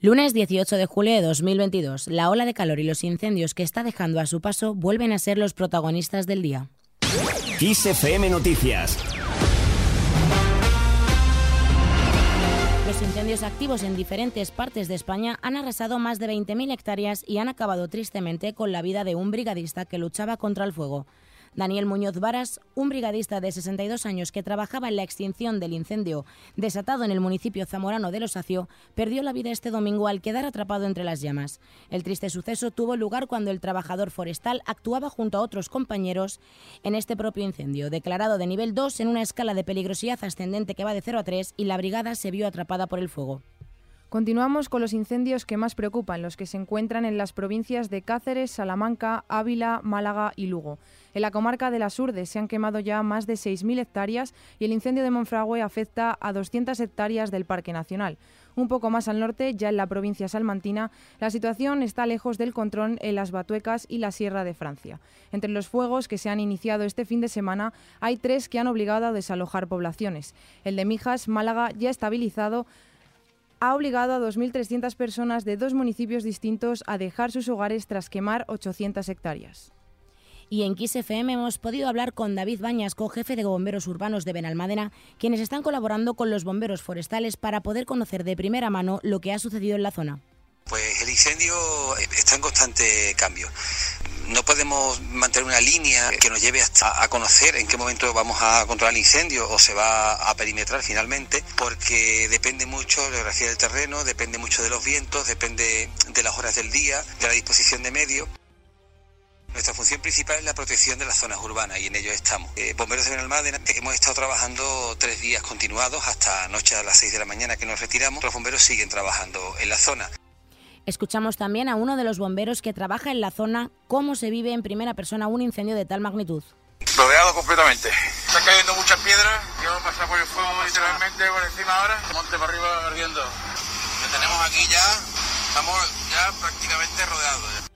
Lunes 18 de julio de 2022, la ola de calor y los incendios que está dejando a su paso vuelven a ser los protagonistas del día. FM Noticias. Los incendios activos en diferentes partes de España han arrasado más de 20.000 hectáreas y han acabado tristemente con la vida de un brigadista que luchaba contra el fuego. Daniel Muñoz Varas, un brigadista de 62 años que trabajaba en la extinción del incendio desatado en el municipio zamorano de Losacio, perdió la vida este domingo al quedar atrapado entre las llamas. El triste suceso tuvo lugar cuando el trabajador forestal actuaba junto a otros compañeros en este propio incendio, declarado de nivel 2 en una escala de peligrosidad ascendente que va de 0 a 3 y la brigada se vio atrapada por el fuego. Continuamos con los incendios que más preocupan, los que se encuentran en las provincias de Cáceres, Salamanca, Ávila, Málaga y Lugo. En la comarca de las Urdes se han quemado ya más de 6.000 hectáreas y el incendio de Monfragüe afecta a 200 hectáreas del Parque Nacional. Un poco más al norte, ya en la provincia salmantina, la situación está lejos del control en las Batuecas y la Sierra de Francia. Entre los fuegos que se han iniciado este fin de semana, hay tres que han obligado a desalojar poblaciones. El de Mijas, Málaga, ya estabilizado, ha obligado a 2.300 personas de dos municipios distintos a dejar sus hogares tras quemar 800 hectáreas. Y en XFM hemos podido hablar con David Bañasco, jefe de bomberos urbanos de Benalmádena, quienes están colaborando con los bomberos forestales para poder conocer de primera mano lo que ha sucedido en la zona. Pues el incendio está en constante cambio no podemos mantener una línea que nos lleve hasta a conocer en qué momento vamos a controlar el incendio o se va a perimetrar finalmente, porque depende mucho de la geografía del terreno, depende mucho de los vientos, depende de las horas del día, de la disposición de medios. Nuestra función principal es la protección de las zonas urbanas y en ello estamos. Eh, Bomberos de Benalmádena hemos estado trabajando tres días continuados hasta anoche a las seis de la mañana que nos retiramos. Los bomberos siguen trabajando en la zona. Escuchamos también a uno de los bomberos que trabaja en la zona cómo se vive en primera persona un incendio de tal magnitud. Rodeado completamente. Está cayendo muchas piedras, yo pasar por el fuego literalmente por encima ahora, monte para arriba ardiendo. Lo tenemos aquí ya, estamos ya prácticamente rodeados.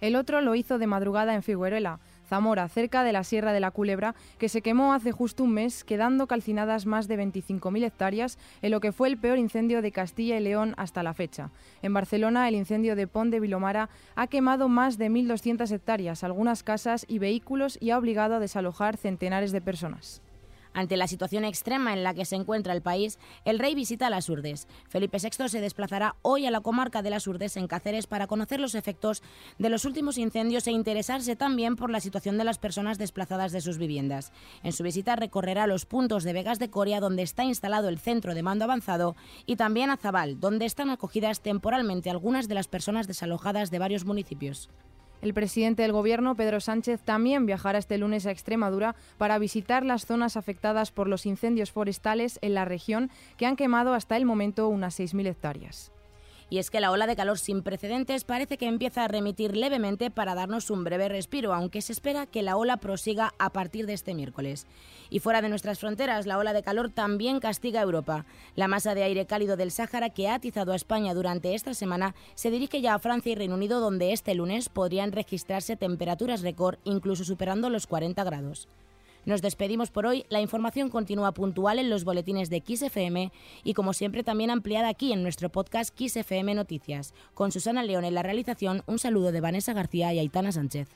El otro lo hizo de madrugada en Figueruela. Zamora, cerca de la Sierra de la Culebra, que se quemó hace justo un mes, quedando calcinadas más de 25.000 hectáreas en lo que fue el peor incendio de Castilla y León hasta la fecha. En Barcelona, el incendio de Pont de Vilomara ha quemado más de 1.200 hectáreas, algunas casas y vehículos y ha obligado a desalojar centenares de personas. Ante la situación extrema en la que se encuentra el país, el rey visita las Urdes. Felipe VI se desplazará hoy a la comarca de las Urdes en Cáceres para conocer los efectos de los últimos incendios e interesarse también por la situación de las personas desplazadas de sus viviendas. En su visita recorrerá los puntos de Vegas de Coria donde está instalado el centro de mando avanzado y también a Zabal, donde están acogidas temporalmente algunas de las personas desalojadas de varios municipios. El presidente del Gobierno, Pedro Sánchez, también viajará este lunes a Extremadura para visitar las zonas afectadas por los incendios forestales en la región que han quemado hasta el momento unas 6.000 hectáreas. Y es que la ola de calor sin precedentes parece que empieza a remitir levemente para darnos un breve respiro, aunque se espera que la ola prosiga a partir de este miércoles. Y fuera de nuestras fronteras, la ola de calor también castiga a Europa. La masa de aire cálido del Sáhara que ha atizado a España durante esta semana se dirige ya a Francia y Reino Unido, donde este lunes podrían registrarse temperaturas récord, incluso superando los 40 grados. Nos despedimos por hoy. La información continúa puntual en los boletines de XFM y como siempre también ampliada aquí en nuestro podcast XFM Noticias. Con Susana León en la realización, un saludo de Vanessa García y Aitana Sánchez.